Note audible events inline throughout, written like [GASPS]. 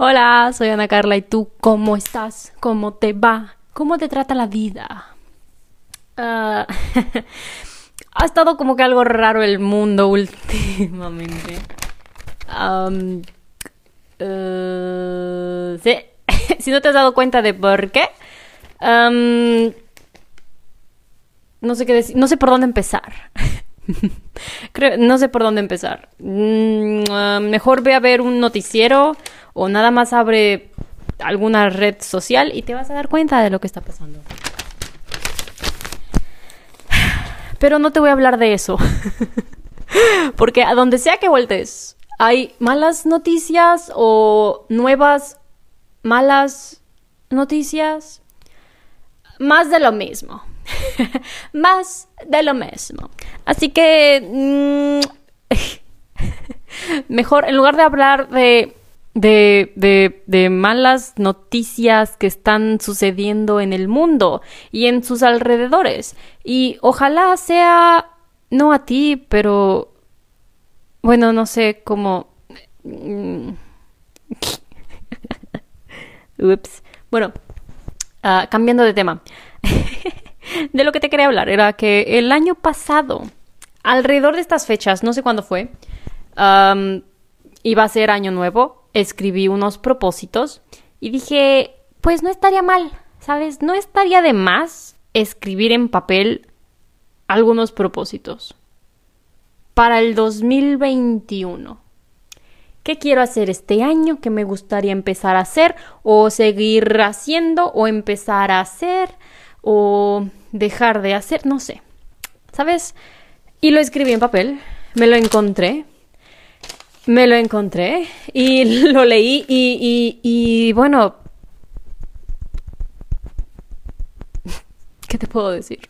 Hola, soy Ana Carla y tú, ¿cómo estás? ¿Cómo te va? ¿Cómo te trata la vida? Ah, [LAUGHS] ha estado como que algo raro el mundo [LAUGHS] últimamente. Uh, sí. [LAUGHS] si no te has dado cuenta de por qué, no sé qué decir, no sé por dónde empezar. No sé por dónde empezar. Mm, uh, mejor ve a ver un noticiero o nada más abre alguna red social y te vas a dar cuenta de lo que está pasando. Pero no te voy a hablar de eso. [LAUGHS] Porque a donde sea que voltees, hay malas noticias o nuevas malas noticias. Más de lo mismo. [LAUGHS] Más de lo mismo. Así que... Mm, [LAUGHS] mejor, en lugar de hablar de de, de, malas noticias que están sucediendo en el mundo y en sus alrededores. Y ojalá sea, no a ti, pero, bueno, no sé cómo... Mm, [LAUGHS] ups. Bueno, uh, cambiando de tema. [LAUGHS] de lo que te quería hablar era que el año pasado, alrededor de estas fechas, no sé cuándo fue, iba a ser año nuevo escribí unos propósitos y dije, pues no estaría mal, ¿sabes? No estaría de más escribir en papel algunos propósitos para el 2021. ¿Qué quiero hacer este año? ¿Qué me gustaría empezar a hacer? ¿O seguir haciendo? ¿O empezar a hacer? ¿O dejar de hacer? No sé. ¿Sabes? Y lo escribí en papel. Me lo encontré. Me lo encontré y [LAUGHS] lo leí y, bueno, [LAUGHS] ¿qué te puedo decir?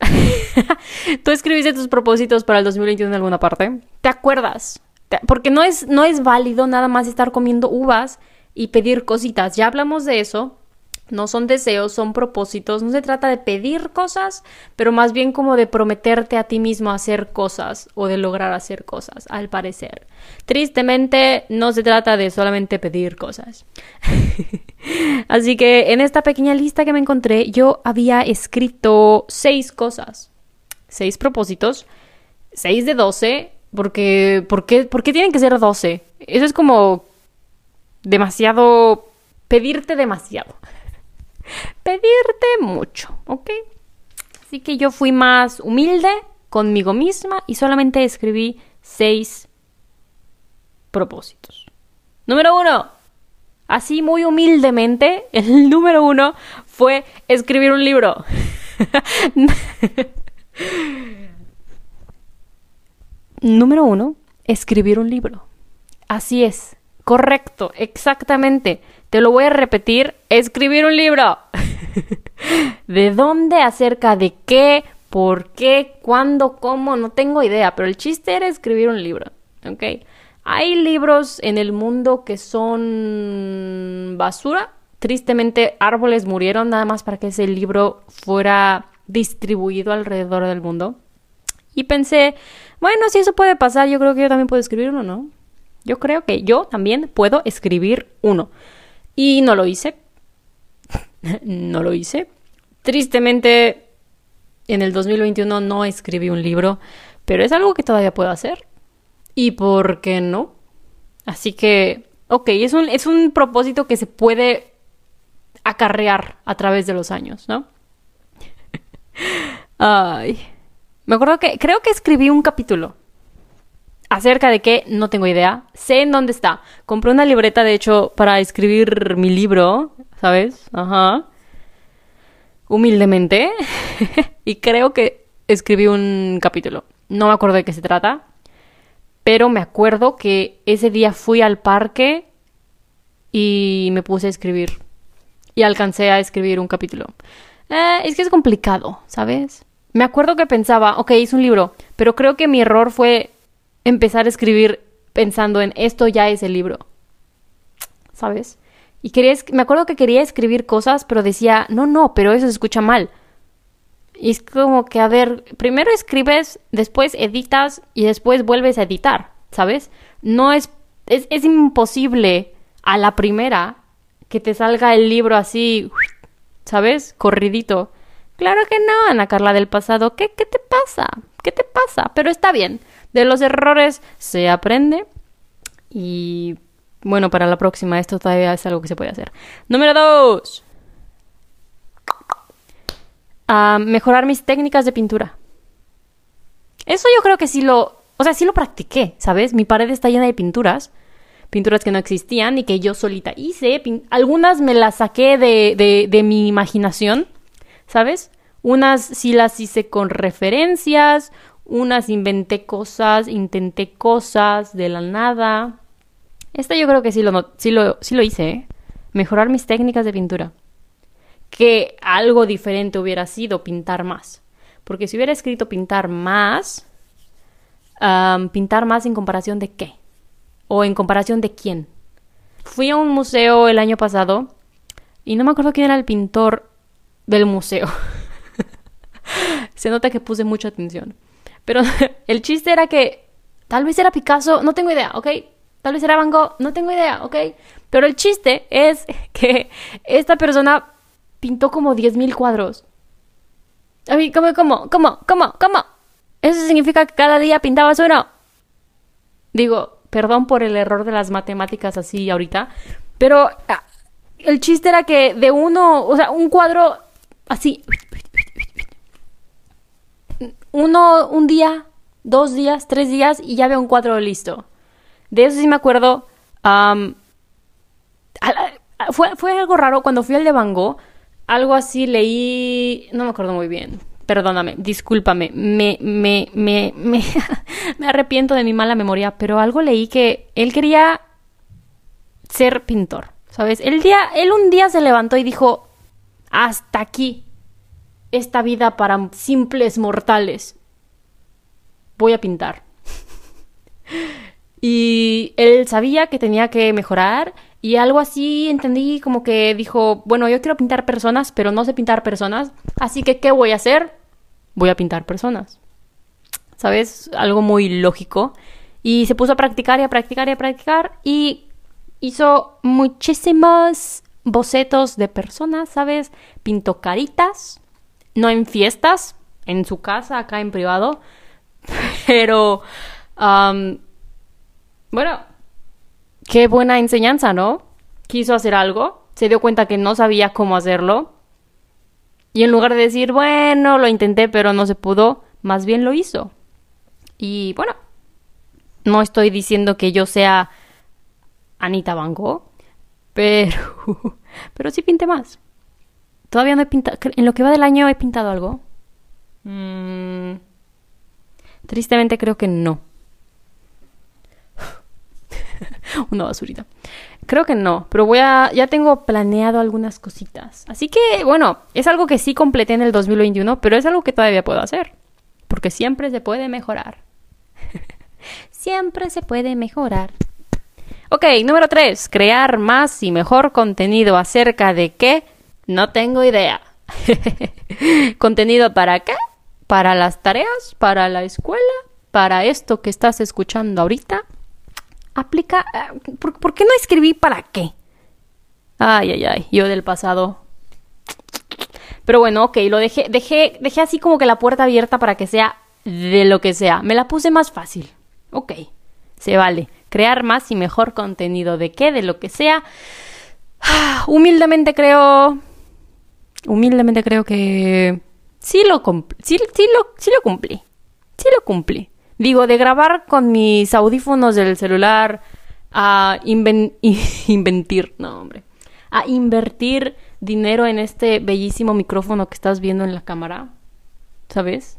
[LAUGHS] ¿Tú escribiste tus propósitos para el 2021 en alguna parte? ¿Te acuerdas? Porque no es, no es válido nada más estar comiendo uvas y pedir cositas. Ya hablamos de eso no son deseos, son propósitos. No se trata de pedir cosas, pero más bien como de prometerte a ti mismo hacer cosas o de lograr hacer cosas, al parecer. Tristemente, no se trata de solamente pedir cosas. [LAUGHS] Así que en esta pequeña lista que me encontré, yo había escrito seis cosas, seis propósitos, seis de doce, porque, ¿por qué, ¿por qué tienen que ser doce? Eso es como demasiado, pedirte demasiado pedirte mucho, ¿ok? Así que yo fui más humilde conmigo misma y solamente escribí seis propósitos. Número uno, así muy humildemente, el [LAUGHS] número uno fue escribir un libro. [LAUGHS] número uno, escribir un libro. Así es, correcto, exactamente. Te lo voy a repetir, escribir un libro. [LAUGHS] ¿De dónde? ¿Acerca de qué? ¿Por qué? ¿Cuándo? ¿Cómo? No tengo idea, pero el chiste era escribir un libro, ¿ok? Hay libros en el mundo que son basura. Tristemente, árboles murieron nada más para que ese libro fuera distribuido alrededor del mundo. Y pensé, bueno, si eso puede pasar, yo creo que yo también puedo escribir uno, ¿no? Yo creo que yo también puedo escribir uno. Y no lo hice. [LAUGHS] no lo hice. Tristemente, en el 2021 no escribí un libro, pero es algo que todavía puedo hacer. ¿Y por qué no? Así que, ok, es un, es un propósito que se puede acarrear a través de los años, ¿no? [LAUGHS] Ay. Me acuerdo que creo que escribí un capítulo acerca de qué no tengo idea. Sé en dónde está. Compré una libreta, de hecho, para escribir mi libro, ¿sabes? Ajá. Humildemente. [LAUGHS] y creo que escribí un capítulo. No me acuerdo de qué se trata. Pero me acuerdo que ese día fui al parque y me puse a escribir. Y alcancé a escribir un capítulo. Eh, es que es complicado, ¿sabes? Me acuerdo que pensaba, ok, hice un libro, pero creo que mi error fue empezar a escribir pensando en esto ya es el libro. ¿Sabes? Y quería, me acuerdo que quería escribir cosas, pero decía, no, no, pero eso se escucha mal. Y es como que, a ver, primero escribes, después editas y después vuelves a editar, ¿sabes? No es, es, es imposible a la primera que te salga el libro así, ¿sabes? Corridito. Claro que no, Ana Carla del pasado. ¿Qué, qué te pasa? ¿Qué te pasa? Pero está bien. De los errores se aprende. Y bueno, para la próxima esto todavía es algo que se puede hacer. Número dos. Ah, mejorar mis técnicas de pintura. Eso yo creo que sí lo... O sea, sí lo practiqué, ¿sabes? Mi pared está llena de pinturas pinturas que no existían y que yo solita hice. Algunas me las saqué de, de, mi imaginación, ¿sabes? Unas sí las hice con referencias, unas inventé cosas, intenté cosas de la nada. Esta yo creo que sí lo, sí lo, sí lo hice, ¿eh? Mejorar mis técnicas de pintura. Que algo diferente hubiera sido pintar más. Porque si hubiera escrito pintar más, pintar más en comparación de qué? ¿O en comparación de quién? Fui a un museo el año pasado y no me acuerdo quién era el pintor del museo. [LAUGHS] Se nota que puse mucha atención. Pero [LAUGHS] el chiste era que tal vez era Picasso, no tengo idea, ¿ok? Tal vez era Van Gogh, no tengo idea, ¿ok? Pero el chiste es [LAUGHS] que esta persona pintó como 10.000 cuadros. A mí, ¿cómo, cómo, cómo, cómo, cómo? ¿Eso significa que cada día pintabas uno? Digo, Perdón por el error de las matemáticas así ahorita. Pero ah, el chiste era que de uno, o sea, un cuadro así. Uno, un día, dos días, tres días y ya veo un cuadro listo. De eso sí me acuerdo. fue, fue algo raro cuando fui al de Van Gogh. Algo así leí. No me acuerdo muy bien perdóname, discúlpame, me, me, me, me, [LAUGHS] me, arrepiento de mi mala memoria, pero algo leí que él quería ser pintor, ¿sabes? El día, él un día se levantó y dijo, hasta aquí, esta vida para simples mortales, voy a pintar. [LAUGHS] y él sabía que tenía que mejorar y algo así entendí como que dijo, bueno, yo quiero pintar personas, pero no sé pintar personas, así que ¿qué voy a hacer? Voy a pintar personas. ¿Sabes? Algo muy lógico. Y se puso a practicar y a practicar y a practicar y hizo muchísimos bocetos de personas, ¿sabes? Pintó caritas, no en fiestas, en su casa, acá en privado, [LAUGHS] pero... bueno, qué buena enseñanza, ¿no? Quiso hacer algo, se dio cuenta que no sabía cómo hacerlo. Y en lugar de decir, bueno, lo intenté pero no se pudo, más bien lo hizo. Y bueno, no estoy diciendo que yo sea Anita Van [LAUGHS] pero, pero sí pinté más. Todavía no he pintado, en lo que va del año he pintado algo. Mm, tristemente creo que no. [LAUGHS] una basurita. Creo que no, pero voy a ya tengo planeado algunas cositas. Así que, bueno, es algo que sí completé en el 2021, pero es algo que todavía puedo hacer, porque siempre se puede mejorar. [LAUGHS] siempre se puede mejorar. Ok, número 3, crear más y mejor contenido acerca de qué? No tengo idea. [LAUGHS] ¿Contenido para qué? ¿Para las tareas? ¿Para la escuela? ¿Para esto que estás escuchando ahorita? aplica... Eh, ¿Por, qué no escribí para qué? Ay, ay, ay, yo del pasado. Pero bueno, ok, lo dejé, dejé, dejé así como que la puerta abierta para que sea de lo que sea. Me la puse más fácil. Ok, se vale. Crear más y mejor contenido de qué, de lo que sea. Humildemente creo... Humildemente creo que... Sí lo, sí, sí lo, sí lo cumplí. Sí lo cumplí. Digo, de grabar con mis audífonos del celular a [LAUGHS] inventir, no, hombre, a invertir dinero en este bellísimo micrófono que estás viendo en la cámara, ¿sabes?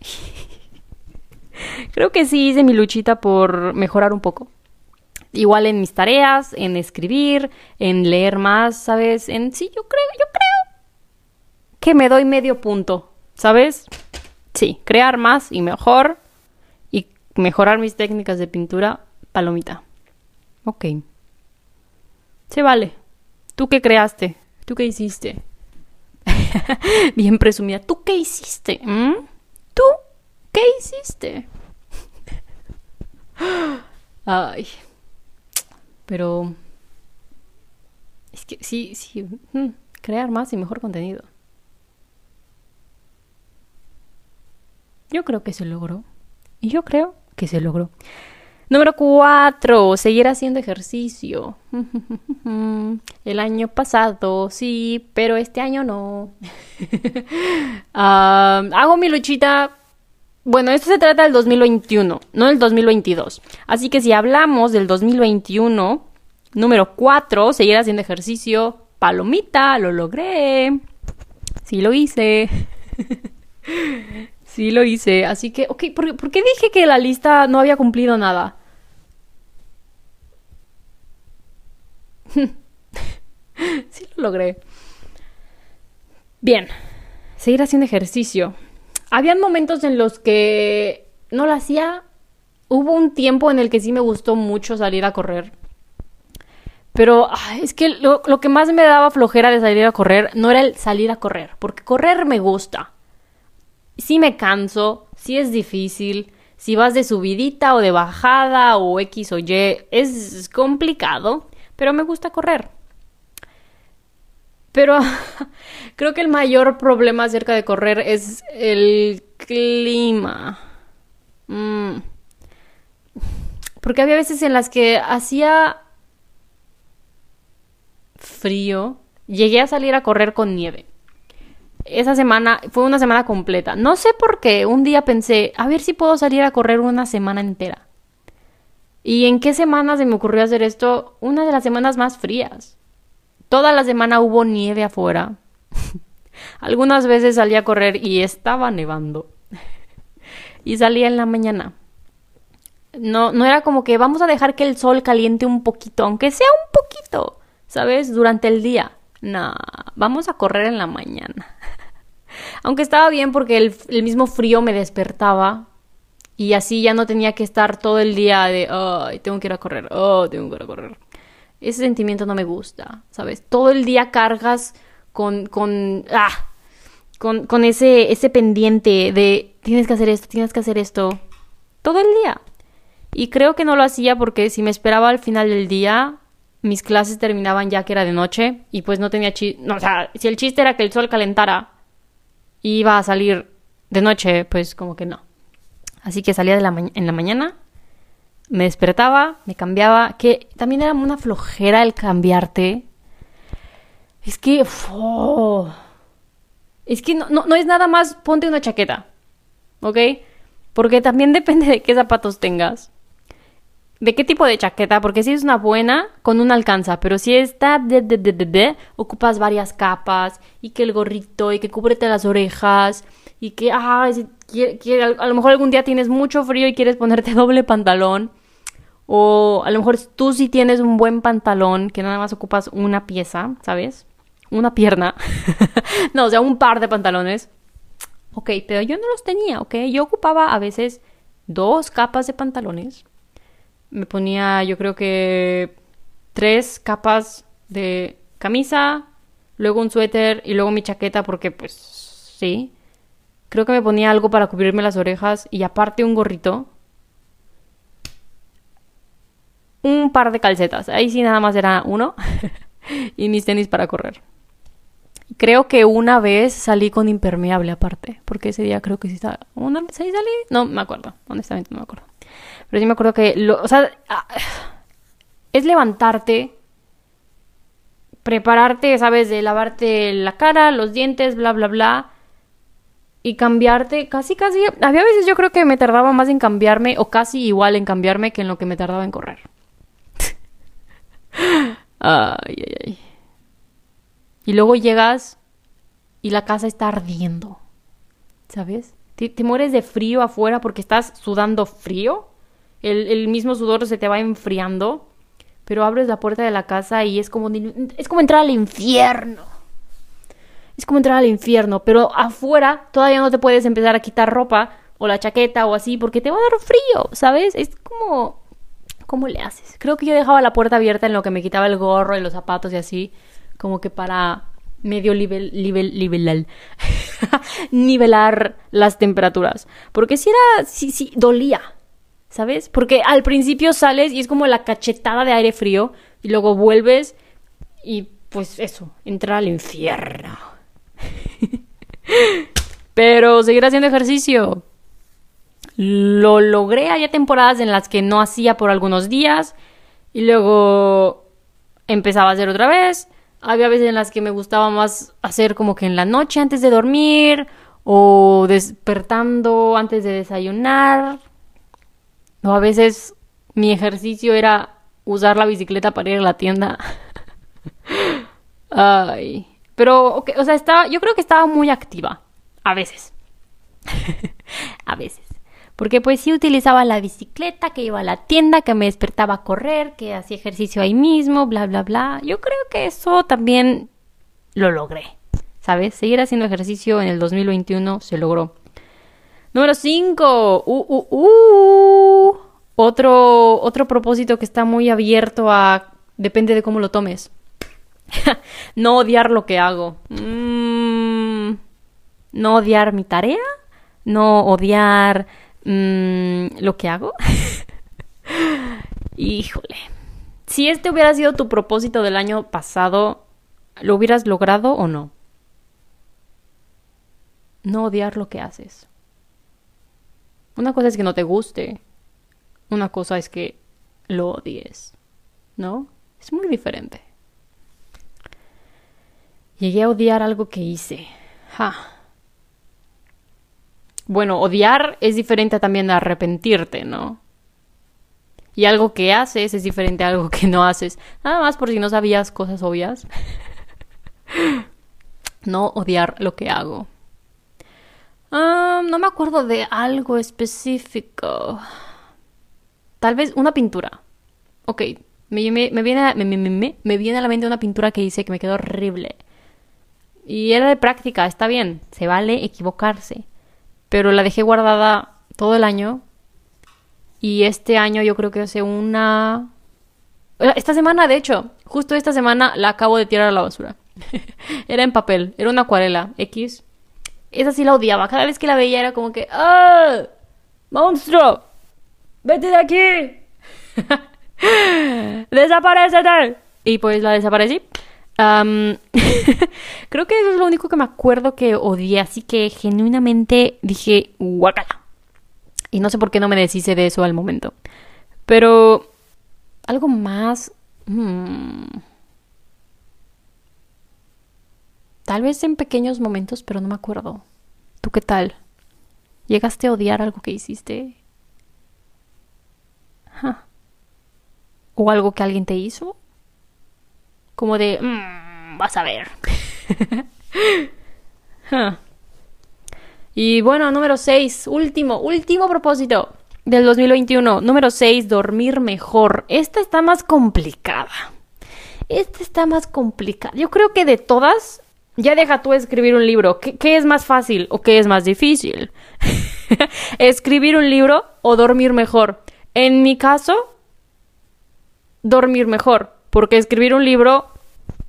[LAUGHS] Creo que sí hice mi luchita por mejorar un poco. Igual en mis tareas, en escribir, en leer más, ¿sabes? En sí, yo creo, yo creo que me doy medio punto, ¿sabes? Sí, crear más y mejor y mejorar mis técnicas de pintura, palomita. Ok. Se vale. ¿Tú qué creaste? ¿Tú qué hiciste? [LAUGHS] Bien presumida. ¿Tú qué hiciste? ¿Mm? ¿Tú qué hiciste? [GASPS] Ay. Pero Es que sí, sí, mm, crear más y mejor contenido. Yo creo que se logró. Y yo creo que se logró. Número cuatro, seguir haciendo ejercicio. [LAUGHS] El año pasado, sí, pero este año no. [LAUGHS] Hago mi luchita. Bueno, esto se trata del 2021, no del 2022. Así que si hablamos del 2021, número cuatro, seguir haciendo ejercicio. Palomita, lo logré. Sí lo hice. [LAUGHS] sí lo hice. Así que, ok, ¿por, ¿por qué dije que la lista no había cumplido nada? [LAUGHS] sí lo logré. Bien, seguir haciendo ejercicio. Habían momentos en los que no lo hacía. Hubo un tiempo en el que sí me gustó mucho salir a correr. Pero es que lo, lo, que más me daba flojera de salir a correr no era el salir a correr, porque correr me gusta. Sí me canso, sí es difícil, si vas de subidita o de bajada o X o Y, es complicado pero me gusta correr. Pero [LAUGHS] creo que el mayor problema acerca de correr es el clima. Mm. Porque había veces en las que hacía frío. Llegué a salir a correr con nieve. Esa semana fue una semana completa. No sé por qué. Un día pensé, a ver si puedo salir a correr una semana entera. ¿Y en qué semana se me ocurrió hacer esto? Una de las semanas más frías. Toda la semana hubo nieve afuera. [LAUGHS] Algunas veces salí a correr y estaba nevando. [LAUGHS] y salía en la mañana. No, no era como que vamos a dejar que el sol caliente un poquito, aunque sea un poquito, ¿sabes? Durante el día. No, vamos a correr en la mañana. [LAUGHS] aunque estaba bien porque el, mismo frío me despertaba y así ya no tenía que estar todo el día de, ay, tengo que ir a correr, oh, tengo que ir a correr. Ese sentimiento no me gusta, ¿sabes? Todo el día cargas con, con, ah, con, con ese, ese pendiente de, tienes que hacer esto, tienes que hacer esto, todo el día. Y creo que no lo hacía porque si me esperaba al final del día, mis clases terminaban ya que era de noche y pues no tenía chiste. No, o sea, si el chiste era que el sol calentara y iba a salir de noche, pues como que no. Así que salía de la en la mañana, me despertaba, me cambiaba, que también era una flojera el cambiarte. Es que... es que no, no, es nada más ponte una chaqueta, ¿ok? Porque también [LAUGHS] depende de qué zapatos tengas. ¿De qué tipo de chaqueta? Porque si es una buena, con una alcanza. Pero si está de, de, de, de, ocupas varias capas. Y que el gorrito, y que cúbrete las orejas. Y que, ah, a lo mejor algún día tienes mucho frío y quieres ponerte [LAUGHS] doble pantalón. O a lo mejor tú sí tienes un buen pantalón que nada más ocupas una pieza, ¿sabes? Una pierna. [LAUGHS] no, o sea, un par de pantalones. Ok, pero yo no los tenía, ¿ok? Yo ocupaba a veces dos capas de pantalones. Me ponía, yo creo que tres capas de camisa, luego un suéter y luego mi chaqueta porque pues sí. Creo que me ponía algo para cubrirme las orejas y aparte un gorrito. Un par de calcetas. Ahí sí nada más era uno. [LAUGHS] y mis tenis para correr. Creo que una vez salí con impermeable aparte. Porque ese día creo que sí estaba. ¿Una vez salí? No me acuerdo. Honestamente no me acuerdo. Pero sí me acuerdo que. Lo, o sea. Ah, es levantarte. Prepararte, ¿sabes? De lavarte la cara, los dientes, bla, bla, bla y cambiarte, casi, casi, había veces yo creo que me tardaba más en cambiarme o casi igual en cambiarme que en lo que me tardaba en correr. [LAUGHS] ay, ay, ay. Y luego llegas y la casa está ardiendo, ¿sabes? Te, mueres de frío afuera porque estás sudando frío. El, el, mismo sudor se te va enfriando. Pero abres la puerta de la casa y es como, es como entrar al infierno es como entrar al infierno, pero afuera todavía no te puedes empezar a quitar ropa o la chaqueta o así porque te va a dar frío, ¿sabes? Es como... ¿Cómo le haces? Creo que yo dejaba la puerta abierta en lo que me quitaba el gorro y los zapatos y así, como que para medio nivel, nivel, nivelar, [LAUGHS] nivelar las temperaturas. Porque si era, si, si, dolía, ¿sabes? Porque al principio sales y es como la cachetada de aire frío y luego vuelves y pues eso, entrar al infierno. [LAUGHS] Pero seguir haciendo ejercicio. Lo logré, había temporadas en las que no hacía por algunos días y luego empezaba a hacer otra vez. Había veces en las que me gustaba más hacer como que en la noche antes de dormir o despertando antes de desayunar. O a veces mi ejercicio era usar la bicicleta para ir a la tienda. [LAUGHS] Ay. Pero, o sea, estaba, yo creo que estaba muy activa. A veces. [LAUGHS] a veces. Porque pues sí utilizaba la bicicleta, que iba a la tienda, que me despertaba a correr, que hacía ejercicio ahí mismo, bla, bla, bla. Yo creo que eso también lo logré. ¿Sabes? Seguir haciendo ejercicio en el 2021 se logró. Número 5. Uh, uh, uh. Otro, otro propósito que está muy abierto a... Depende de cómo lo tomes. [LAUGHS] no odiar lo que hago. Mm, no odiar mi tarea. No odiar mm, lo que hago. [LAUGHS] Híjole. Si este hubiera sido tu propósito del año pasado, ¿lo hubieras logrado o no? No odiar lo que haces. Una cosa es que no te guste. Una cosa es que lo odies. ¿No? Es muy diferente. Llegué a odiar algo que hice. Ja. Bueno, odiar es diferente también a arrepentirte, ¿no? Y algo que haces es diferente a algo que no haces. Nada más por si no sabías cosas obvias. [LAUGHS] no odiar lo que hago. Ah, no me acuerdo de algo específico. Tal vez una pintura. Ok, me, me, viene, me, viene a la mente una pintura que hice que me quedó horrible. Y era de práctica, está bien, se vale equivocarse. Pero la dejé guardada todo el año. Y este año yo creo que hace una... Eh, esta semana, de hecho, justo esta semana la acabo de tirar a la basura. [LAUGHS] era en papel, era una acuarela X. Esa sí la odiaba. Cada vez que la veía era como que... ¡Ah! ¡Monstruo! ¡Vete de aquí! [LAUGHS] ¡Desaparecete! Y pues la desaparecí. [LAUGHS] creo que eso es lo único que me acuerdo que odié, así que genuinamente dije, guacala. Y no sé por qué no me deshice de eso al momento. Pero algo más... Hmm, tal vez en pequeños momentos, pero no me acuerdo. ¿Tú qué tal? ¿Llegaste a odiar algo que hiciste? ¿O algo que alguien te hizo? Como de, mmm, vas a ver. [LAUGHS] Y bueno, número 6, último, último propósito del 2021. Número 6, dormir mejor. Esta está más complicada. Esta está más complicada. Yo creo que de todas, ya deja tú escribir un libro. ¿Qué, qué es más fácil o qué es más difícil? [LAUGHS] ¿Escribir un libro o dormir mejor? En mi caso, dormir mejor. Porque escribir un libro,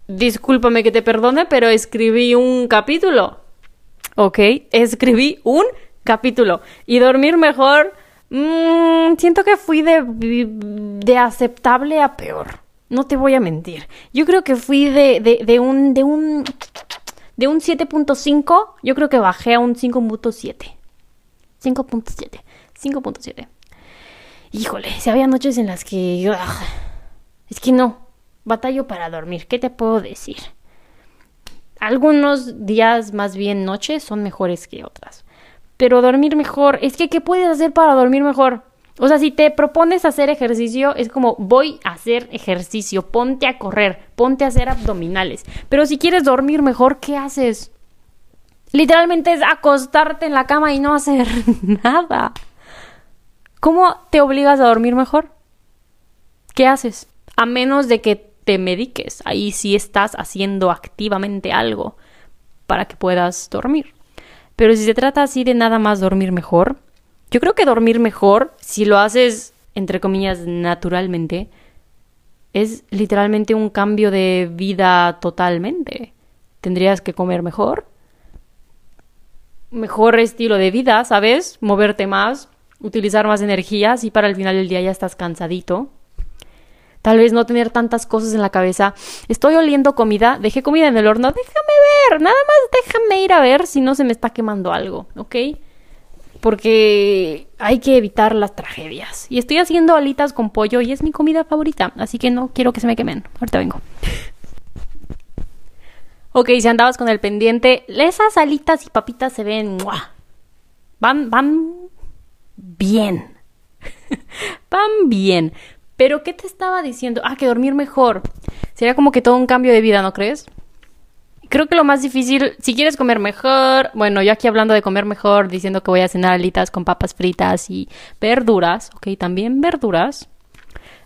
discúlpame que te perdone, pero escribí un capítulo. ¿Ok? Escribí un capítulo. Y dormir mejor, mmm, siento que fui de, de aceptable a peor. No te voy a mentir. Yo creo que fui de, de, de un... De un de un 7.5, yo creo que bajé a un 5.7. 5.7. 5.7. Híjole, si había noches en las que... es que no, batallo para dormir. ¿Qué te puedo decir? Algunos días, más bien noches, son mejores que otras. Pero dormir mejor, es que ¿qué puedes hacer para dormir mejor? O sea, si te propones hacer ejercicio, es como voy a hacer ejercicio, ponte a correr, ponte a hacer abdominales. Pero si quieres dormir mejor, ¿qué haces? Literalmente es acostarte en la cama y no hacer [LAUGHS] nada. ¿Cómo te obligas a dormir mejor? ¿Qué haces? A menos de que te mediques. Ahí sí estás haciendo activamente algo para que puedas dormir. Pero si se trata así de nada más dormir mejor, yo creo que dormir mejor, si lo haces, entre comillas, naturalmente, es literalmente un cambio de vida totalmente. Tendrías que comer mejor, mejor estilo de vida, ¿sabes? Moverte más, utilizar más energías y para el final del día ya estás cansadito Tal vez no tener tantas cosas en la cabeza. Estoy oliendo comida, dejé comida en el horno, déjame ver, nada más déjame ir a ver si no se me está quemando algo, ¿ok? Porque hay que evitar las tragedias. Y estoy haciendo alitas con pollo y es mi comida favorita, así que no quiero que se me quemen. Ahorita vengo. ok, si andabas con el pendiente, esas alitas y papitas se ven... Van, van bien. [LAUGHS] van bien. Pero, ¿qué te estaba diciendo? Ah, que dormir mejor. Sería como que todo un cambio de vida, ¿no crees? Creo que lo más difícil, si quieres comer mejor, bueno, yo aquí hablando de comer mejor, diciendo que voy a cenar alitas con papas fritas y verduras, ok, también verduras.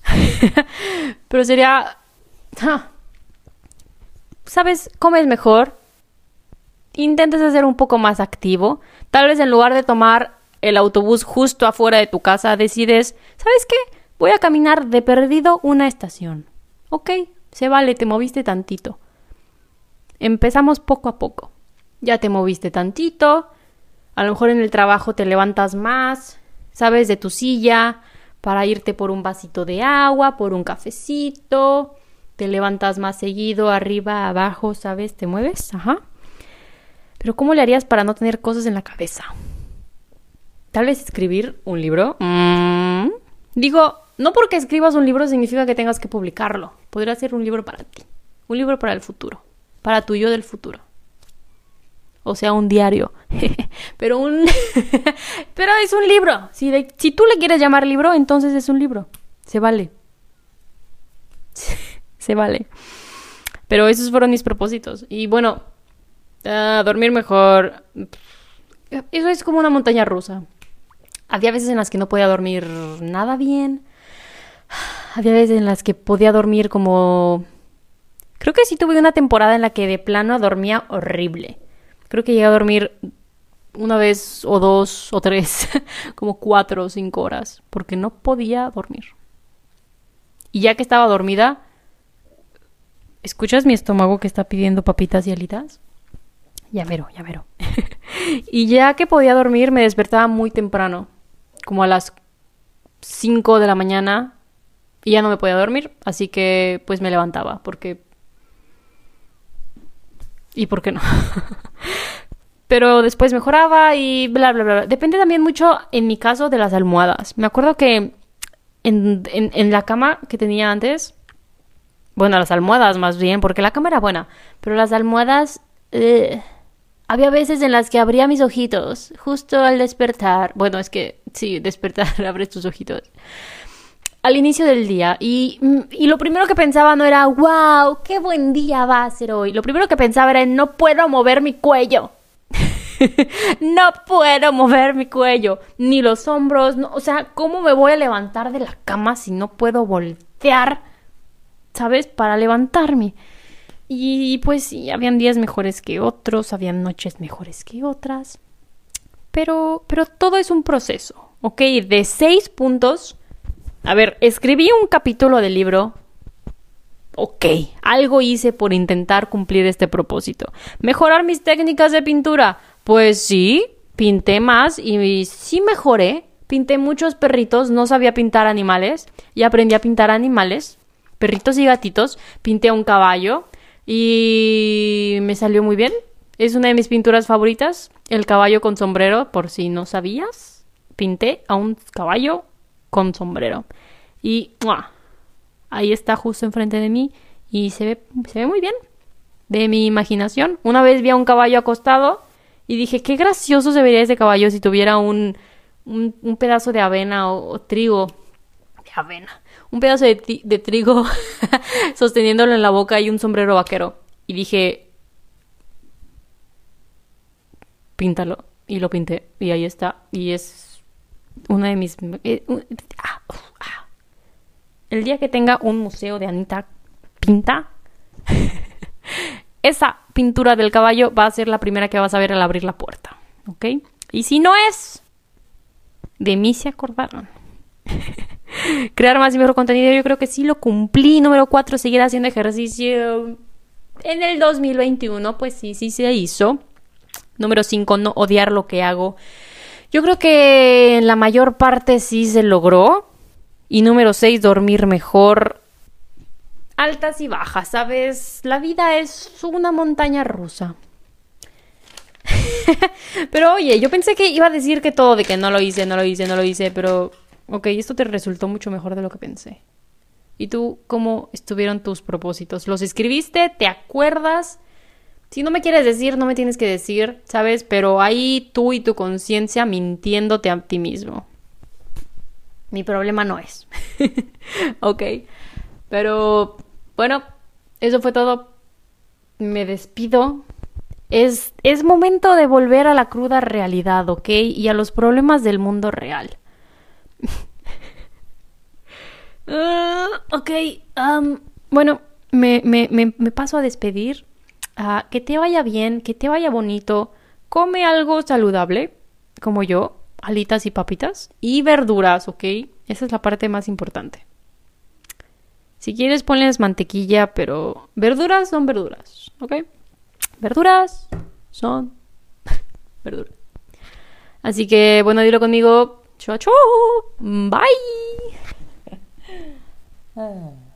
[LAUGHS] Pero sería... ¿Sabes? Comes mejor. Intentes hacer un poco más activo. Tal vez en lugar de tomar el autobús justo afuera de tu casa, decides, ¿sabes qué? Voy a caminar de perdido una estación. Ok, se vale, te moviste tantito. Empezamos poco a poco. Ya te moviste tantito. A lo mejor en el trabajo te levantas más, sabes, de tu silla para irte por un vasito de agua, por un cafecito. Te levantas más seguido, arriba, abajo, ¿sabes? Te mueves, ajá. Pero ¿cómo le harías para no tener cosas en la cabeza? Tal vez escribir un libro. Mm. Digo, no porque escribas un libro significa que tengas que publicarlo. Podría ser un libro para ti, un libro para el futuro, para tu yo del futuro. O sea, un diario. [LAUGHS] pero un [LAUGHS] pero es un libro. Si, tú le quieres llamar libro, entonces es un libro. Se vale. [LAUGHS] Se vale. Pero esos fueron mis propósitos. Y bueno, uh, dormir mejor. Eso es como una montaña rusa. Había veces en las que no podía dormir nada bien. Había veces en las que podía dormir como... Creo que sí tuve una temporada en la que de plano dormía horrible. Creo que llegué a dormir una vez o dos o tres, [LAUGHS] como cuatro o cinco horas, porque no podía dormir. Y ya que estaba dormida, ¿escuchas mi estómago que está pidiendo papitas y alitas? Ya veró, ya veró. [LAUGHS] y ya que podía dormir, me despertaba muy temprano, como a las 5 de la mañana, y ya no me podía dormir, así que pues me levantaba, porque... ¿Y por qué no? [LAUGHS] Pero después mejoraba y bla, bla, bla. Depende también mucho, en mi caso, de las almohadas. Me acuerdo que en, en, la cama que tenía antes, bueno, las almohadas más bien, porque la cama era buena, pero las almohadas... Eh, había veces en las que abría mis ojitos, justo al despertar. Bueno, es que sí, despertar, [LAUGHS] abres tus ojitos al inicio del día y, y, lo primero que pensaba no era, wow, qué buen día va a ser hoy. Lo primero que pensaba era, no puedo mover mi cuello. [LAUGHS] no puedo mover mi cuello, ni los hombros, o sea, ¿cómo me voy a levantar de la cama si no puedo voltear, ¿sabes? Para levantarme. Y pues sí, habían días mejores que otros, habían noches mejores que otras. Pero, pero todo es un proceso, ¿ok? De seis puntos a ver, escribí un capítulo del libro. Ok, algo hice por intentar cumplir este propósito. ¿Mejorar mis técnicas de pintura? Pues sí, pinté más y sí mejoré. Pinté muchos perritos, no sabía pintar animales y aprendí a pintar animales, perritos y gatitos. Pinté un caballo y me salió muy bien. Es una de mis pinturas favoritas, el caballo con sombrero, por si no sabías. Pinté a un caballo con sombrero. Y ahí está justo enfrente de mí y se ve, se ve muy bien de mi imaginación. Una vez vi a un caballo acostado y dije, qué gracioso se vería ese caballo si tuviera un, un, pedazo de avena o, trigo. De avena. Un pedazo de, de trigo [LAUGHS] sosteniéndolo en la boca y un sombrero vaquero. Y dije, píntalo. Y lo pinté. Y ahí está. Y es una de mis... Eh, ah, ah. El día que tenga un museo de Anita Pinta, [LAUGHS] esa pintura del caballo va a ser la primera que vas a ver al abrir la puerta. ¿Ok? Y si no es, de mí se acordaron. [LAUGHS] Crear más y mejor contenido, yo creo que sí lo cumplí. Número cuatro, seguir haciendo ejercicio. En el 2021, pues sí, sí se hizo. Número cinco, no odiar lo que hago. Yo creo que en la mayor parte sí se logró. Y número 6, dormir mejor. altas y bajas, ¿sabes? La vida es una montaña rusa. [LAUGHS] pero oye, yo pensé que iba a decir que todo, de que no lo hice, no lo hice, no lo hice, pero ok, esto te resultó mucho mejor de lo que pensé. ¿Y tú cómo estuvieron tus propósitos? ¿Los escribiste? ¿Te acuerdas? Si no me quieres decir, no me tienes que decir, ¿sabes? Pero ahí tú y tu conciencia mintiéndote a ti mismo. Mi problema no es. [LAUGHS] ok. Pero bueno, eso fue todo. Me despido. Es, es momento de volver a la cruda realidad, ¿ok? Y a los problemas del mundo real. Uh, [LAUGHS] ok, bueno, me, me, me, paso a despedir. Que te vaya bien, que te vaya bonito. Come algo saludable, como yo, alitas y papitas. Y verduras, ¿ok? Esa es la parte más importante. Si quieres, ponles mantequilla, pero verduras son verduras, ¿ok? Verduras son [LAUGHS] verduras. Así que, bueno, dilo conmigo. Chau, chau. Bye. 嗯。[LAUGHS]